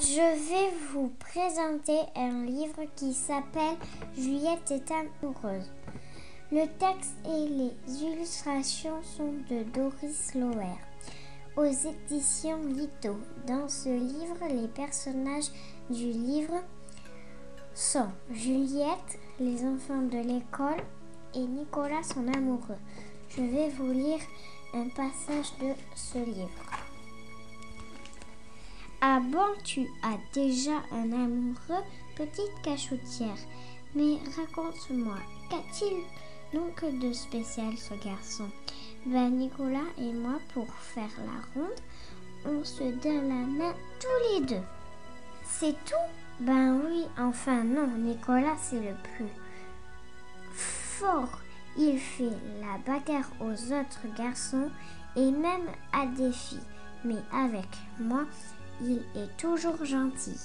Je vais vous présenter un livre qui s'appelle Juliette est amoureuse. Le texte et les illustrations sont de Doris Loer aux éditions Lito. Dans ce livre, les personnages du livre sont Juliette, les enfants de l'école et Nicolas son amoureux. Je vais vous lire un passage de ce livre. Ah bon, tu as déjà un amoureux, petite cachotière. Mais raconte-moi, qu'a-t-il donc de spécial ce garçon? Ben Nicolas et moi, pour faire la ronde, on se donne la main tous les deux. C'est tout? Ben oui, enfin non, Nicolas c'est le plus fort. Il fait la bagarre aux autres garçons et même à des filles. Mais avec moi, il est toujours gentil.